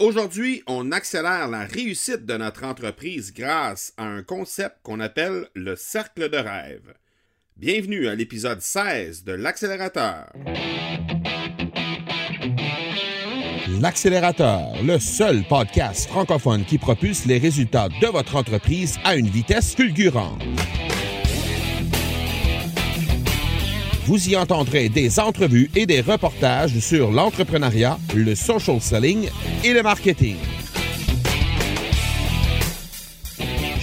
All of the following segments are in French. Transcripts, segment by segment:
Aujourd'hui, on accélère la réussite de notre entreprise grâce à un concept qu'on appelle le cercle de rêve. Bienvenue à l'épisode 16 de l'accélérateur. L'accélérateur, le seul podcast francophone qui propulse les résultats de votre entreprise à une vitesse fulgurante. Vous y entendrez des entrevues et des reportages sur l'entrepreneuriat, le social selling et le marketing.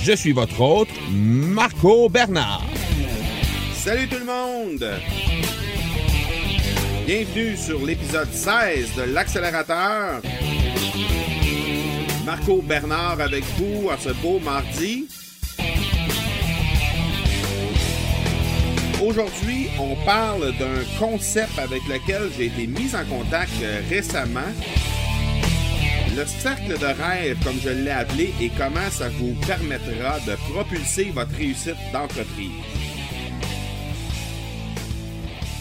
Je suis votre hôte, Marco Bernard. Salut tout le monde! Bienvenue sur l'épisode 16 de l'accélérateur. Marco Bernard avec vous à ce beau mardi. Aujourd'hui, on parle d'un concept avec lequel j'ai été mis en contact euh, récemment. Le cercle de rêve, comme je l'ai appelé, et comment ça vous permettra de propulser votre réussite d'entreprise.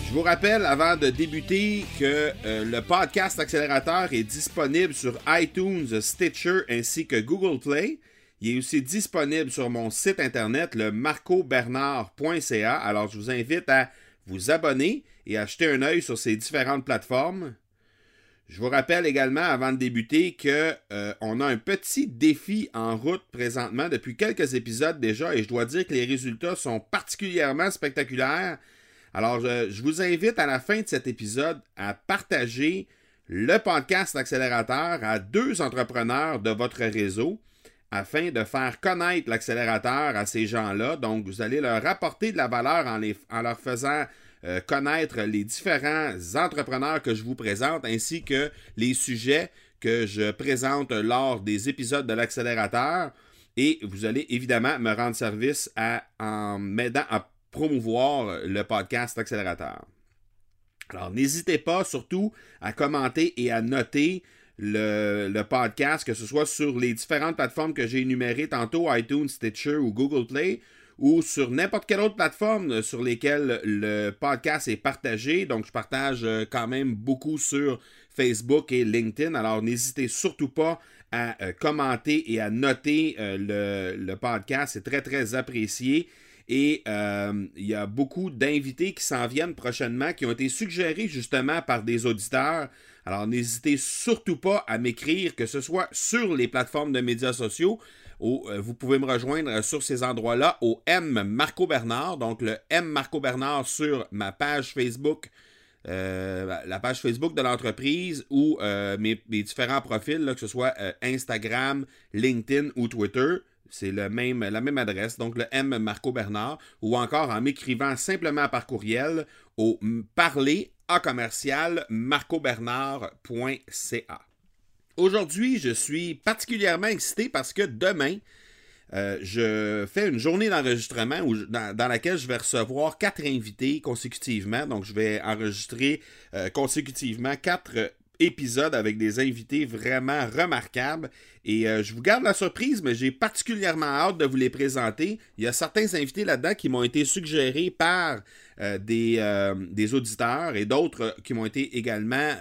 Je vous rappelle avant de débuter que euh, le podcast accélérateur est disponible sur iTunes, Stitcher ainsi que Google Play. Il est aussi disponible sur mon site internet, le marcobernard.ca. Alors, je vous invite à vous abonner et à jeter un œil sur ces différentes plateformes. Je vous rappelle également, avant de débuter, que euh, a un petit défi en route présentement depuis quelques épisodes déjà, et je dois dire que les résultats sont particulièrement spectaculaires. Alors, je, je vous invite à la fin de cet épisode à partager le podcast accélérateur à deux entrepreneurs de votre réseau afin de faire connaître l'accélérateur à ces gens-là. Donc, vous allez leur apporter de la valeur en, leur faisant euh, connaître les différents entrepreneurs que je vous présente, ainsi que les sujets que je présente lors des épisodes de l'accélérateur. Et vous allez évidemment me rendre service en m'aidant à promouvoir le podcast accélérateur. Alors, n'hésitez pas surtout à commenter et à noter le, podcast, que ce soit sur les différentes plateformes que j'ai énumérées tantôt, iTunes, Stitcher ou Google Play, ou sur n'importe quelle autre plateforme sur lesquelles le podcast est partagé. Donc, je partage euh, quand même beaucoup sur Facebook et LinkedIn. Alors, n'hésitez surtout pas à euh, commenter et à noter euh, le, podcast. C'est très, très apprécié. Et euh, il y a beaucoup d'invités qui s'en viennent prochainement, qui ont été suggérés justement par des auditeurs. Alors n'hésitez surtout pas à m'écrire, que ce soit sur les plateformes de médias sociaux, ou euh, vous pouvez me rejoindre sur ces endroits-là au M Marco Bernard, donc le M Marco Bernard sur ma page Facebook. Euh, la page Facebook de l'entreprise ou euh, mes, différents profils, que ce soit Instagram, LinkedIn ou Twitter. C'est même, la même adresse, donc le M Marco Bernard, ou encore en m'écrivant simplement par courriel au parler à commercial marcobernard.ca. Aujourd'hui, je suis particulièrement excité parce que demain, euh, je fais une journée d'enregistrement dans, laquelle je vais recevoir quatre invités consécutivement. Donc, je vais enregistrer euh, consécutivement quatre épisodes avec des invités vraiment remarquables. Et euh, je vous garde la surprise, mais j'ai particulièrement hâte de vous les présenter. Il y a certains invités là-dedans qui m'ont été suggérés par euh, des, euh, des, auditeurs et d'autres qui m'ont été également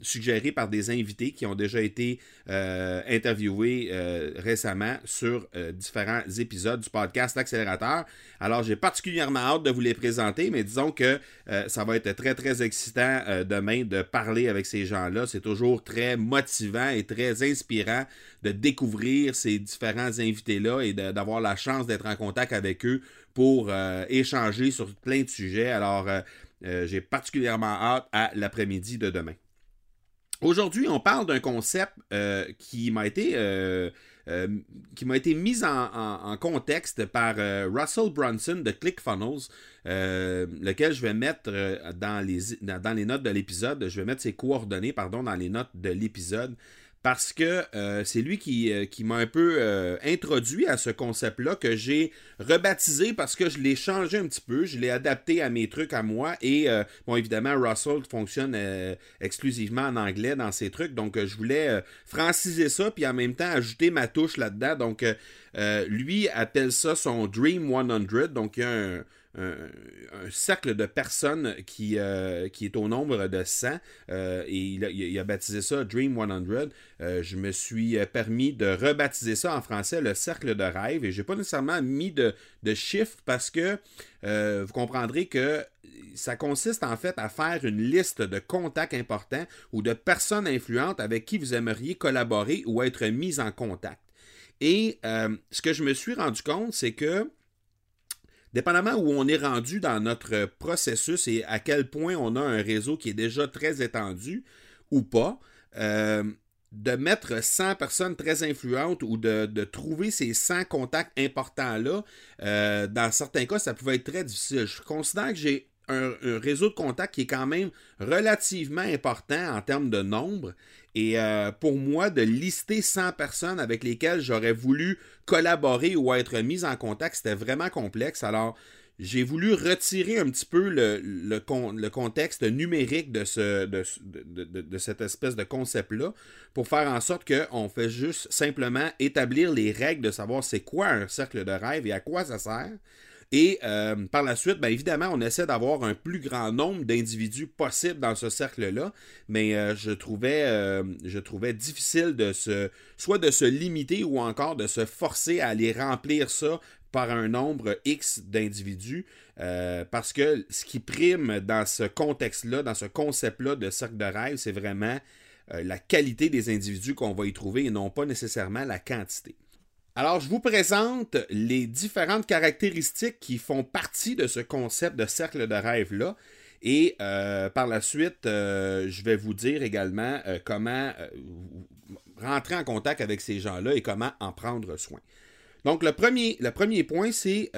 suggérés par des invités qui ont déjà été interviewés récemment sur différents épisodes du podcast Accélérateur. Alors j'ai particulièrement hâte de vous les présenter, mais disons que ça va être très très excitant demain de parler avec ces gens-là. C'est toujours très motivant et très inspirant de découvrir ces différents invités-là et d'avoir la chance d'être en contact avec eux pour euh, échanger sur plein de sujets. Alors, euh, euh, j'ai particulièrement hâte à l'après-midi de demain. Aujourd'hui, on parle d'un concept qui m'a été été mis en, contexte par Russell Brunson de ClickFunnels, lequel je vais mettre dans, les, dans les notes de l'épisode. Je vais mettre ses coordonnées, pardon, dans les notes de l'épisode parce que euh, c'est lui qui, euh, qui m'a un peu euh, introduit à ce concept-là que j'ai rebaptisé parce que je l'ai changé un petit peu, je l'ai adapté à mes trucs à moi et bon évidemment Russell fonctionne exclusivement en anglais dans ses trucs. Donc je voulais franciser ça puis en même temps ajouter ma touche là-dedans. Donc lui appelle ça son Dream 100 donc il y a un un, cercle de personnes qui, euh, qui est au nombre de 100 euh, et il a, baptisé ça Dream 100. Euh, je me suis permis de rebaptiser ça en français le cercle de rêve et j'ai pas nécessairement mis de, de chiffres parce que vous comprendrez que ça consiste en fait à faire une liste de contacts importants ou de personnes influentes avec qui vous aimeriez collaborer ou être mis en contact. Et ce que je me suis rendu compte, c'est que dépendamment où on est rendu dans notre processus et à quel point on a un réseau qui est déjà très étendu ou pas, euh, de mettre 100 personnes très influentes ou de, trouver ces 100 contacts importants-là, euh, dans certains cas, ça pouvait être très difficile. Je considère que j'ai un, réseau de contacts qui est quand même relativement important en termes de nombre. Et euh, pour moi, de lister 100 personnes avec lesquelles j'aurais voulu collaborer ou être mis en contact, c'était vraiment complexe. Alors, j'ai voulu retirer un petit peu le, le, contexte numérique de, ce, de, de, cette espèce de concept-là pour faire en sorte qu'on fait juste simplement établir les règles de savoir c'est quoi un cercle de rêve et à quoi ça sert. Et euh, par la suite, bien évidemment, on essaie d'avoir un plus grand nombre d'individus possible dans ce cercle-là, mais euh, je, trouvais, euh, je trouvais difficile de se, soit de se limiter ou encore de se forcer à aller remplir ça par un nombre X d'individus, parce que ce qui prime dans ce contexte-là, dans ce concept-là de cercle de rêve, c'est vraiment la qualité des individus qu'on va y trouver et non pas nécessairement la quantité. Alors, je vous présente les différentes caractéristiques qui font partie de ce concept de cercle de rêve-là. Et euh, par la suite, euh, je vais vous dire également euh, comment rentrer en contact avec ces gens-là et comment en prendre soin. Donc, le premier, point, c'est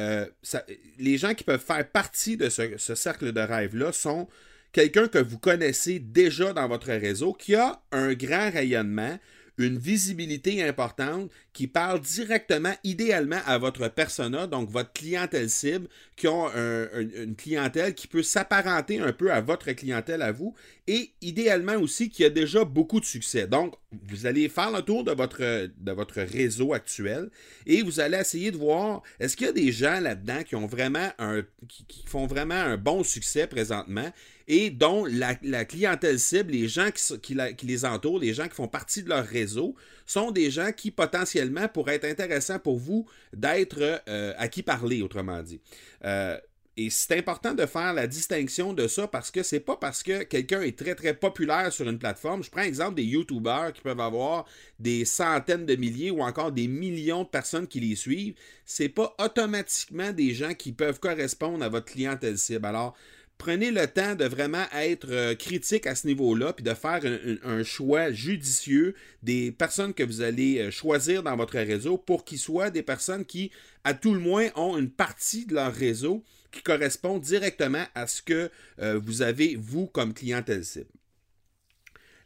les gens qui peuvent faire partie de ce, ce cercle de rêve-là sont quelqu'un que vous connaissez déjà dans votre réseau, qui a un grand rayonnement, une visibilité importante qui parle directement, idéalement, à votre persona, donc votre clientèle cible, qui ont une clientèle qui peut s'apparenter un peu à votre clientèle à vous, et idéalement aussi qui a déjà beaucoup de succès. Donc, vous allez faire le tour de votre, de votre réseau actuel et vous allez essayer de voir est-ce qu'il y a des gens là-dedans qui ont vraiment un qui, font vraiment un bon succès présentement et dont la, clientèle cible, les gens qui, les entourent, les gens qui font partie de leur réseau, sont des gens qui potentiellement pourraient être intéressants pour vous d'être euh, à qui parler, autrement dit. Euh, et c'est important de faire la distinction de ça parce que c'est pas parce que quelqu'un est très très populaire sur une plateforme. Je prends l'exemple des YouTubers qui peuvent avoir des centaines de milliers ou encore des millions de personnes qui les suivent. C'est pas automatiquement des gens qui peuvent correspondre à votre clientèle cible. Alors, prenez le temps de vraiment être euh, critique à ce niveau-là, puis de faire un, choix judicieux des personnes que vous allez euh, choisir dans votre réseau pour qu'ils soient des personnes qui, à tout le moins, ont une partie de leur réseau qui correspond directement à ce que euh, vous avez, vous, comme clientèle cible.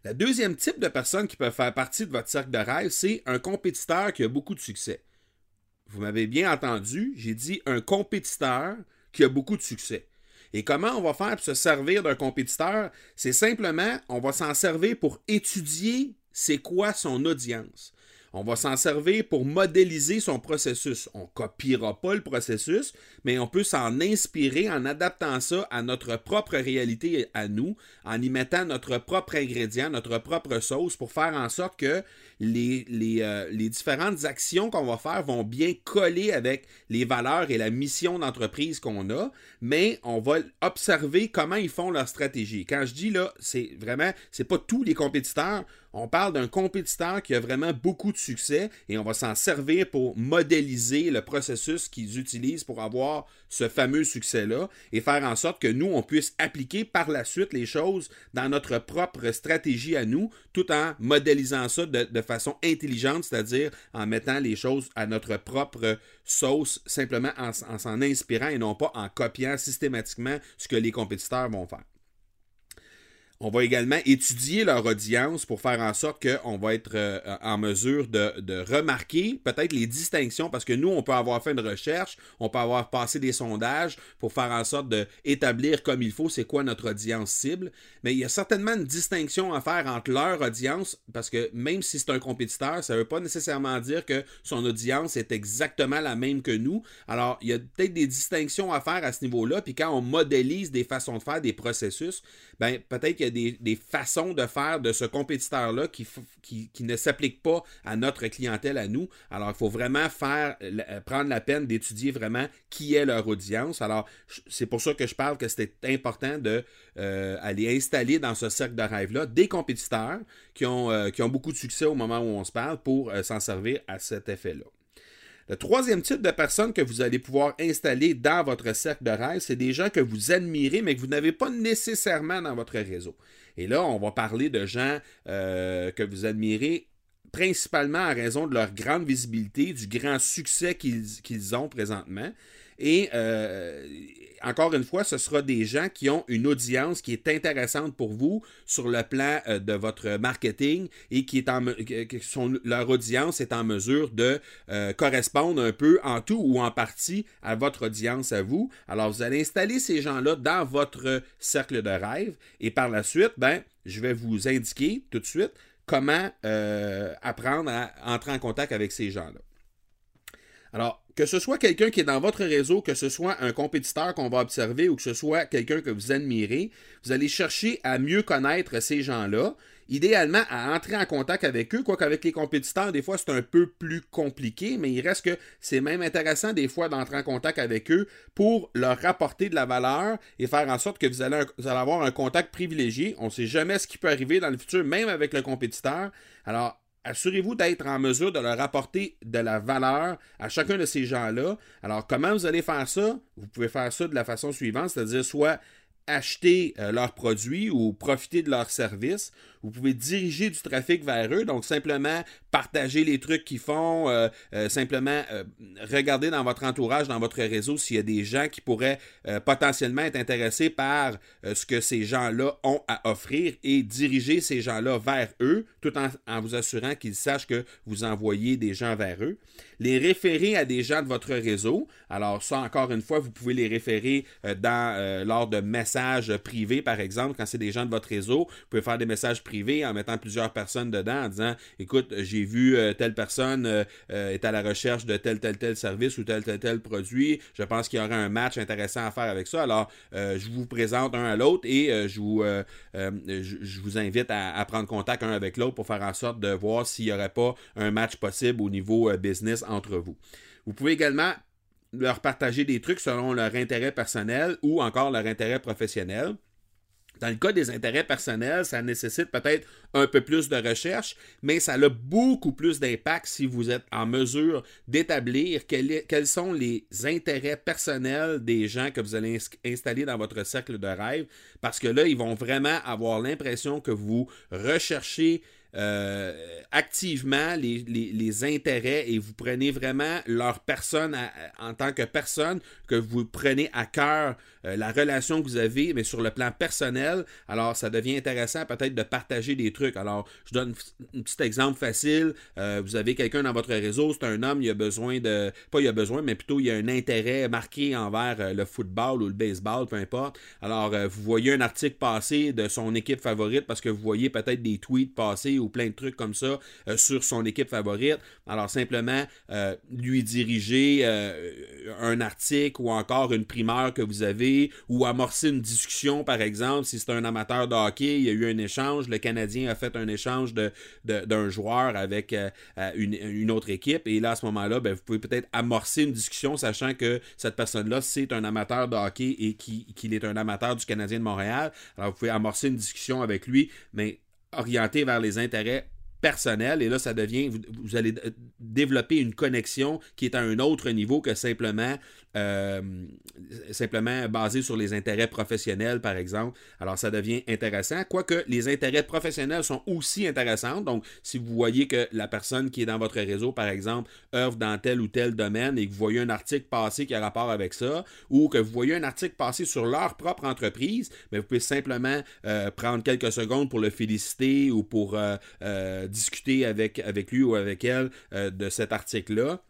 La deuxième type de personne qui peut faire partie de votre cercle de rêve, c'est un compétiteur qui a beaucoup de succès. Vous m'avez bien entendu, j'ai dit un compétiteur qui a beaucoup de succès. Et comment on va faire pour se servir d'un compétiteur? C'est simplement, on va s'en servir pour étudier c'est quoi son audience. On va s'en servir pour modéliser son processus. On ne copiera pas le processus, mais on peut s'en inspirer en adaptant ça à notre propre réalité à nous, en y mettant notre propre ingrédient, notre propre sauce pour faire en sorte que euh, les différentes actions qu'on va faire vont bien coller avec les valeurs et la mission d'entreprise qu'on a, mais on va observer comment ils font leur stratégie. Quand je dis là, c'est vraiment, c'est pas tous les compétiteurs, on parle d'un compétiteur qui a vraiment beaucoup de succès et on va s'en servir pour modéliser le processus qu'ils utilisent pour avoir ce fameux succès-là et faire en sorte que nous, on puisse appliquer par la suite les choses dans notre propre stratégie à nous, tout en modélisant ça de, façon intelligente, c'est-à-dire en mettant les choses à notre propre sauce, simplement en s'en inspirant et non pas en copiant systématiquement ce que les compétiteurs vont faire. On va également étudier leur audience pour faire en sorte qu'on va être euh, en mesure de, remarquer peut-être les distinctions, parce que nous, on peut avoir fait une recherche, on peut avoir passé des sondages pour faire en sorte d'établir comme il faut c'est quoi notre audience cible, mais il y a certainement une distinction à faire entre leur audience, parce que même si c'est un compétiteur, ça ne veut pas nécessairement dire que son audience est exactement la même que nous. Alors, il y a peut-être des distinctions à faire à ce niveau-là, puis quand on modélise des façons de faire, des processus, ben peut-être des, façons de faire de ce compétiteur-là qui, qui, ne s'appliquent pas à notre clientèle, à nous. Alors, il faut vraiment faire, euh, prendre la peine d'étudier vraiment qui est leur audience. Alors, c'est pour ça que je parle que c'était important de euh, aller installer dans ce cercle de rêve-là des compétiteurs qui ont, euh, qui ont beaucoup de succès au moment où on se parle pour s'en servir à cet effet-là. Le troisième type de personnes que vous allez pouvoir installer dans votre cercle de rêve, c'est des gens que vous admirez, mais que vous n'avez pas nécessairement dans votre réseau. Et là, on va parler de gens euh, que vous admirez principalement à raison de leur grande visibilité, du grand succès qu'ils ont présentement. Et euh, encore une fois, ce sera des gens qui ont une audience qui est intéressante pour vous sur le plan euh, de votre marketing et qui est en leur audience est en mesure de euh, correspondre un peu en tout ou en partie à votre audience à vous. Alors vous allez installer ces gens-là dans votre cercle de rêve et par la suite, ben, je vais vous indiquer tout de suite comment apprendre à entrer en contact avec ces gens-là. Alors, que ce soit quelqu'un qui est dans votre réseau, que ce soit un compétiteur qu'on va observer ou que ce soit quelqu'un que vous admirez, vous allez chercher à mieux connaître ces gens-là, idéalement à entrer en contact avec eux, quoique avec les compétiteurs, des fois c'est un peu plus compliqué, mais il reste que c'est même intéressant des fois d'entrer en contact avec eux pour leur rapporter de la valeur et faire en sorte que vous allez, vous allez avoir un contact privilégié. On ne sait jamais ce qui peut arriver dans le futur, même avec le compétiteur. Alors, assurez-vous d'être en mesure de leur apporter de la valeur à chacun de ces gens-là. Alors, comment vous allez faire ça? Vous pouvez faire ça de la façon suivante, c'est-à-dire soit acheter euh, leurs produits ou profiter de leurs services. Vous pouvez diriger du trafic vers eux, donc simplement partager les trucs qu'ils font, euh, euh, simplement regarder dans votre entourage, dans votre réseau s'il y a des gens qui pourraient potentiellement être intéressés par ce que ces gens-là ont à offrir et diriger ces gens-là vers eux, tout en, en vous assurant qu'ils sachent que vous envoyez des gens vers eux. Les référer à des gens de votre réseau. Alors ça, encore une fois, vous pouvez les référer dans, lors de messages privés, par exemple, quand c'est des gens de votre réseau, vous pouvez faire des messages privés en mettant plusieurs personnes dedans en disant écoute, j'ai vu euh, telle personne euh, euh, est à la recherche de tel, tel, tel service ou tel, tel, tel produit. Je pense qu'il y aurait un match intéressant à faire avec ça. Alors, je vous présente un à l'autre et je, vous, je, vous invite à, à, prendre contact un avec l'autre pour faire en sorte de voir s'il n'y aurait pas un match possible au niveau business entre vous. Vous pouvez également leur partager des trucs selon leur intérêt personnel ou encore leur intérêt professionnel. Dans le cas des intérêts personnels, ça nécessite peut-être un peu plus de recherche, mais ça a beaucoup plus d'impact si vous êtes en mesure d'établir quels sont les intérêts personnels des gens que vous allez installer dans votre cercle de rêve, parce que là, ils vont vraiment avoir l'impression que vous recherchez euh, activement les, intérêts et vous prenez vraiment leur personne en tant que personne, que vous prenez à cœur la relation que vous avez, mais sur le plan personnel, alors ça devient intéressant peut-être de partager des trucs. Alors, je donne un petit exemple facile. vous avez quelqu'un dans votre réseau, c'est un homme, il a besoin de... Pas il a besoin, mais plutôt il a un intérêt marqué envers le football ou le baseball, peu importe. Alors, vous voyez un article passer de son équipe favorite parce que vous voyez peut-être des tweets passer ou plein de trucs comme ça sur son équipe favorite. Alors, simplement, lui diriger un article ou encore une primeur que vous avez ou amorcer une discussion, par exemple, si c'est un amateur de hockey, il y a eu un échange, le Canadien a fait un échange d'un de, joueur avec euh, euh, une, autre équipe, et là, à ce moment-là, ben, vous pouvez peut-être amorcer une discussion, sachant que cette personne-là, c'est un amateur de hockey et qu'il est un amateur du Canadien de Montréal. Alors, vous pouvez amorcer une discussion avec lui, mais orienté vers les intérêts personnel et là ça devient vous, allez développer une connexion qui est à un autre niveau que simplement euh, simplement basé sur les intérêts professionnels par exemple. Alors ça devient intéressant quoique les intérêts professionnels sont aussi intéressants. Donc si vous voyez que la personne qui est dans votre réseau par exemple œuvre dans tel ou tel domaine et que vous voyez un article passer qui a rapport avec ça ou que vous voyez un article passer sur leur propre entreprise vous pouvez simplement euh, prendre quelques secondes pour le féliciter ou pour euh, discuter avec, avec lui ou avec elle de cet article-là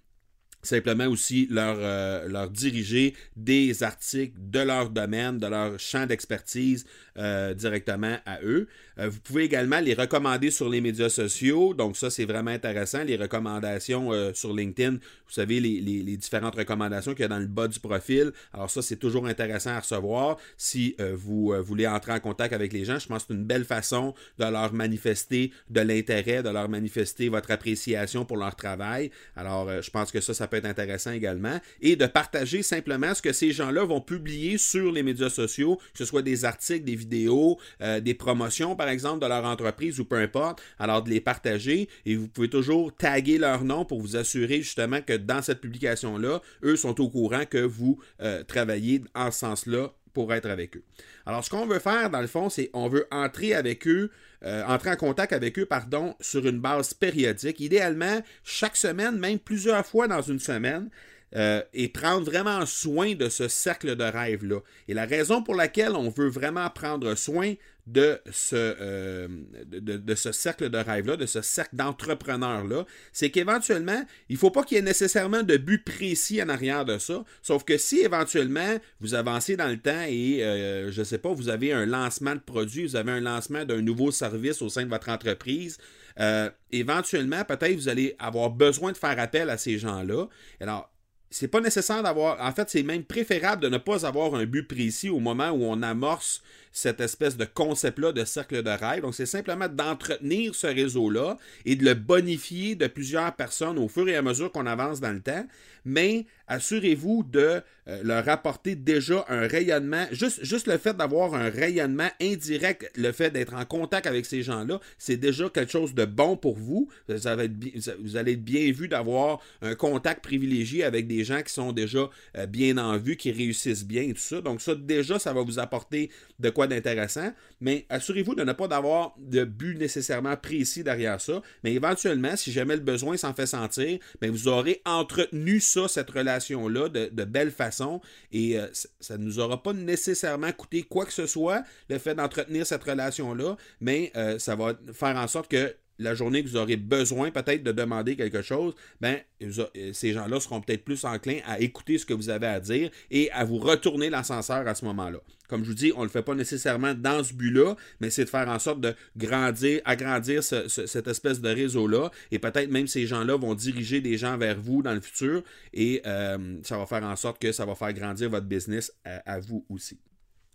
simplement aussi leur, euh, leur diriger des articles de leur domaine, de leur champ d'expertise euh, directement à eux. vous pouvez également les recommander sur les médias sociaux, donc ça c'est vraiment intéressant, les recommandations sur LinkedIn, vous savez les, les, différentes recommandations qu'il y a dans le bas du profil, alors ça c'est toujours intéressant à recevoir. Si vous voulez entrer en contact avec les gens, je pense que c'est une belle façon de leur manifester de l'intérêt, de leur manifester votre appréciation pour leur travail, alors je pense que ça, ça peut intéressant également, et de partager simplement ce que ces gens-là vont publier sur les médias sociaux, que ce soit des articles, des vidéos, euh, des promotions, par exemple, de leur entreprise ou peu importe. Alors, de les partager et vous pouvez toujours taguer leur nom pour vous assurer justement que dans cette publication-là, eux sont au courant que vous euh, travaillez en ce sens-là pour être avec eux. Alors, ce qu'on veut faire, dans le fond, c'est on veut entrer avec eux, euh, entrer en contact avec eux, pardon, sur une base périodique, idéalement chaque semaine, même plusieurs fois dans une semaine. Euh, et prendre vraiment soin de ce cercle de rêve-là. Et la raison pour laquelle on veut vraiment prendre soin de ce, euh, de, ce cercle de rêve-là, de ce cercle d'entrepreneurs-là, c'est qu'éventuellement, il ne faut pas qu'il y ait nécessairement de but précis en arrière de ça, sauf que si éventuellement vous avancez dans le temps et, euh, je ne sais pas, vous avez un lancement de produit, vous avez un lancement d'un nouveau service au sein de votre entreprise, euh, éventuellement, peut-être vous allez avoir besoin de faire appel à ces gens-là. Alors, c'est pas nécessaire d'avoir. En fait, c'est même préférable de ne pas avoir un but précis au moment où on amorce cette espèce de concept-là de cercle de rêve. Donc, c'est simplement d'entretenir ce réseau-là et de le bonifier de plusieurs personnes au fur et à mesure qu'on avance dans le temps. Mais assurez-vous de euh, leur apporter déjà un rayonnement. Juste, juste le fait d'avoir un rayonnement indirect, le fait d'être en contact avec ces gens-là, c'est déjà quelque chose de bon pour vous. Vous allez être bien vu d'avoir un contact privilégié avec des gens qui sont déjà euh, bien en vue, qui réussissent bien et tout ça. Donc ça, déjà, ça va vous apporter de d'intéressant. Mais assurez-vous de ne pas avoir de but nécessairement précis derrière ça. Mais éventuellement, si jamais le besoin s'en fait sentir, bien, vous aurez entretenu ça, cette relation-là, de, de belle façon. Et euh, ça ne nous aura pas nécessairement coûté quoi que ce soit, le fait d'entretenir cette relation-là. Mais euh, ça va faire en sorte que la journée que vous aurez besoin peut-être de demander quelque chose, ben, euh, ces gens-là seront peut-être plus enclins à écouter ce que vous avez à dire et à vous retourner l'ascenseur à ce moment-là. Comme je vous dis, on ne le fait pas nécessairement dans ce but-là, mais c'est de faire en sorte de grandir, agrandir cette espèce de réseau-là. Et peut-être même ces gens-là vont diriger des gens vers vous dans le futur et euh, ça va faire en sorte que ça va faire grandir votre business à vous aussi.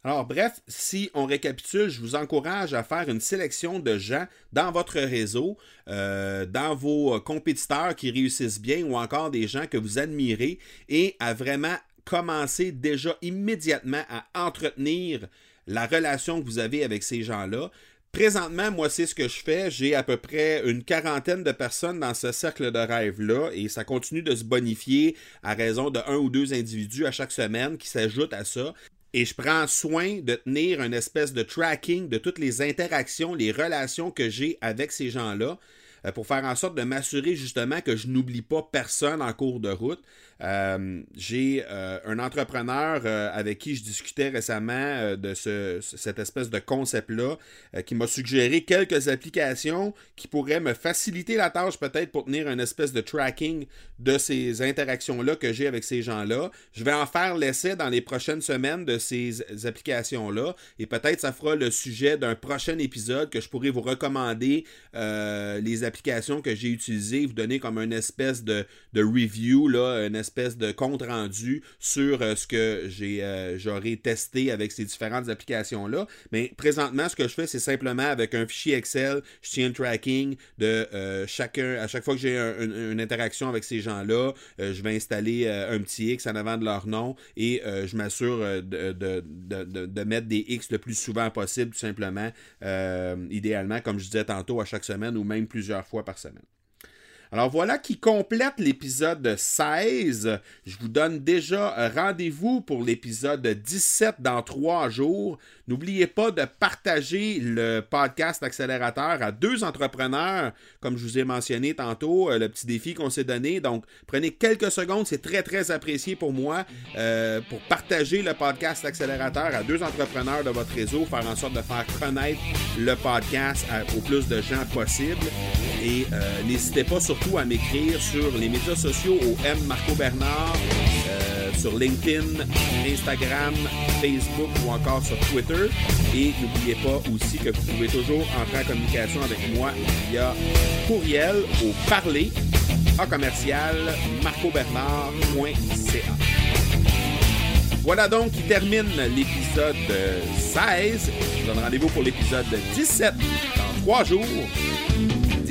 Alors bref, si on récapitule, je vous encourage à faire une sélection de gens dans votre réseau, euh, dans vos compétiteurs qui réussissent bien ou encore des gens que vous admirez et à vraiment commencer déjà immédiatement à entretenir la relation que vous avez avec ces gens-là. Présentement, moi, c'est ce que je fais. J'ai à peu près une quarantaine de personnes dans ce cercle de rêve-là et ça continue de se bonifier à raison de un ou deux individus à chaque semaine qui s'ajoutent à ça et je prends soin de tenir une espèce de tracking de toutes les interactions, les relations que j'ai avec ces gens-là. pour faire en sorte de m'assurer justement que je n'oublie pas personne en cours de route. J'ai un entrepreneur avec qui je discutais récemment de ce, cette espèce de concept-là qui m'a suggéré quelques applications qui pourraient me faciliter la tâche peut-être pour tenir une espèce de tracking de ces interactions-là que j'ai avec ces gens-là. Je vais en faire l'essai dans les prochaines semaines de ces applications-là et peut-être ça fera le sujet d'un prochain épisode que je pourrais vous recommander euh, les applications que j'ai utilisées, vous donner comme une espèce de, review, là, une espèce de compte rendu sur euh, ce que j'ai euh, j'aurais testé avec ces différentes applications-là. Mais présentement, ce que je fais, c'est simplement avec un fichier Excel, je tiens le tracking de chacun, à chaque fois que j'ai une interaction avec ces gens-là, je vais installer un petit X en avant de leur nom et je m'assure de, de, mettre des X le plus souvent possible, tout simplement. idéalement, comme je disais tantôt, à chaque semaine ou même plusieurs fois par semaine. Alors voilà qui complète l'épisode 16. Je vous donne déjà rendez-vous pour l'épisode 17 dans trois jours. N'oubliez pas de partager le podcast Accélérateur à deux entrepreneurs, comme je vous ai mentionné tantôt, euh, le petit défi qu'on s'est donné. Donc, prenez quelques secondes, c'est très, très apprécié pour moi, euh, pour partager le podcast Accélérateur à deux entrepreneurs de votre réseau, faire en sorte de faire connaître le podcast au plus de gens possible. Et euh, n'hésitez pas à m'écrire sur les médias sociaux au M Marco Bernard sur LinkedIn, Instagram, Facebook ou encore sur Twitter. Et n'oubliez pas aussi que vous pouvez toujours entrer en communication avec moi via courriel au parler à commercial marcobernard.ca. Voilà donc qui termine l'épisode 16. Je vous donne rendez-vous pour l'épisode 17 dans trois jours.